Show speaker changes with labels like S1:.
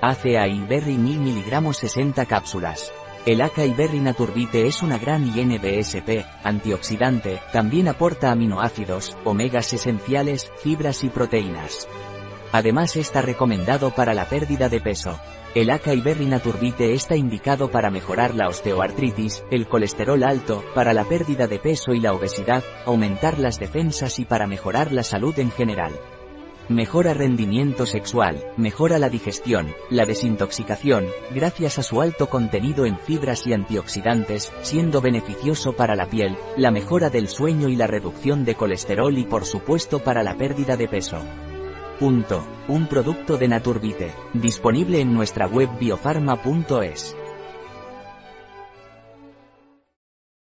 S1: Acai Berry 1000 mg 60 cápsulas. El Acai Berry Naturbite es una gran INBSP, antioxidante, también aporta aminoácidos, omegas esenciales, fibras y proteínas. Además está recomendado para la pérdida de peso. El Acai Berry Naturbite está indicado para mejorar la osteoartritis, el colesterol alto, para la pérdida de peso y la obesidad, aumentar las defensas y para mejorar la salud en general. Mejora rendimiento sexual, mejora la digestión, la desintoxicación, gracias a su alto contenido en fibras y antioxidantes, siendo beneficioso para la piel, la mejora del sueño y la reducción de colesterol y por supuesto para la pérdida de peso. Punto. Un producto de Naturbite, disponible en nuestra web biofarma.es.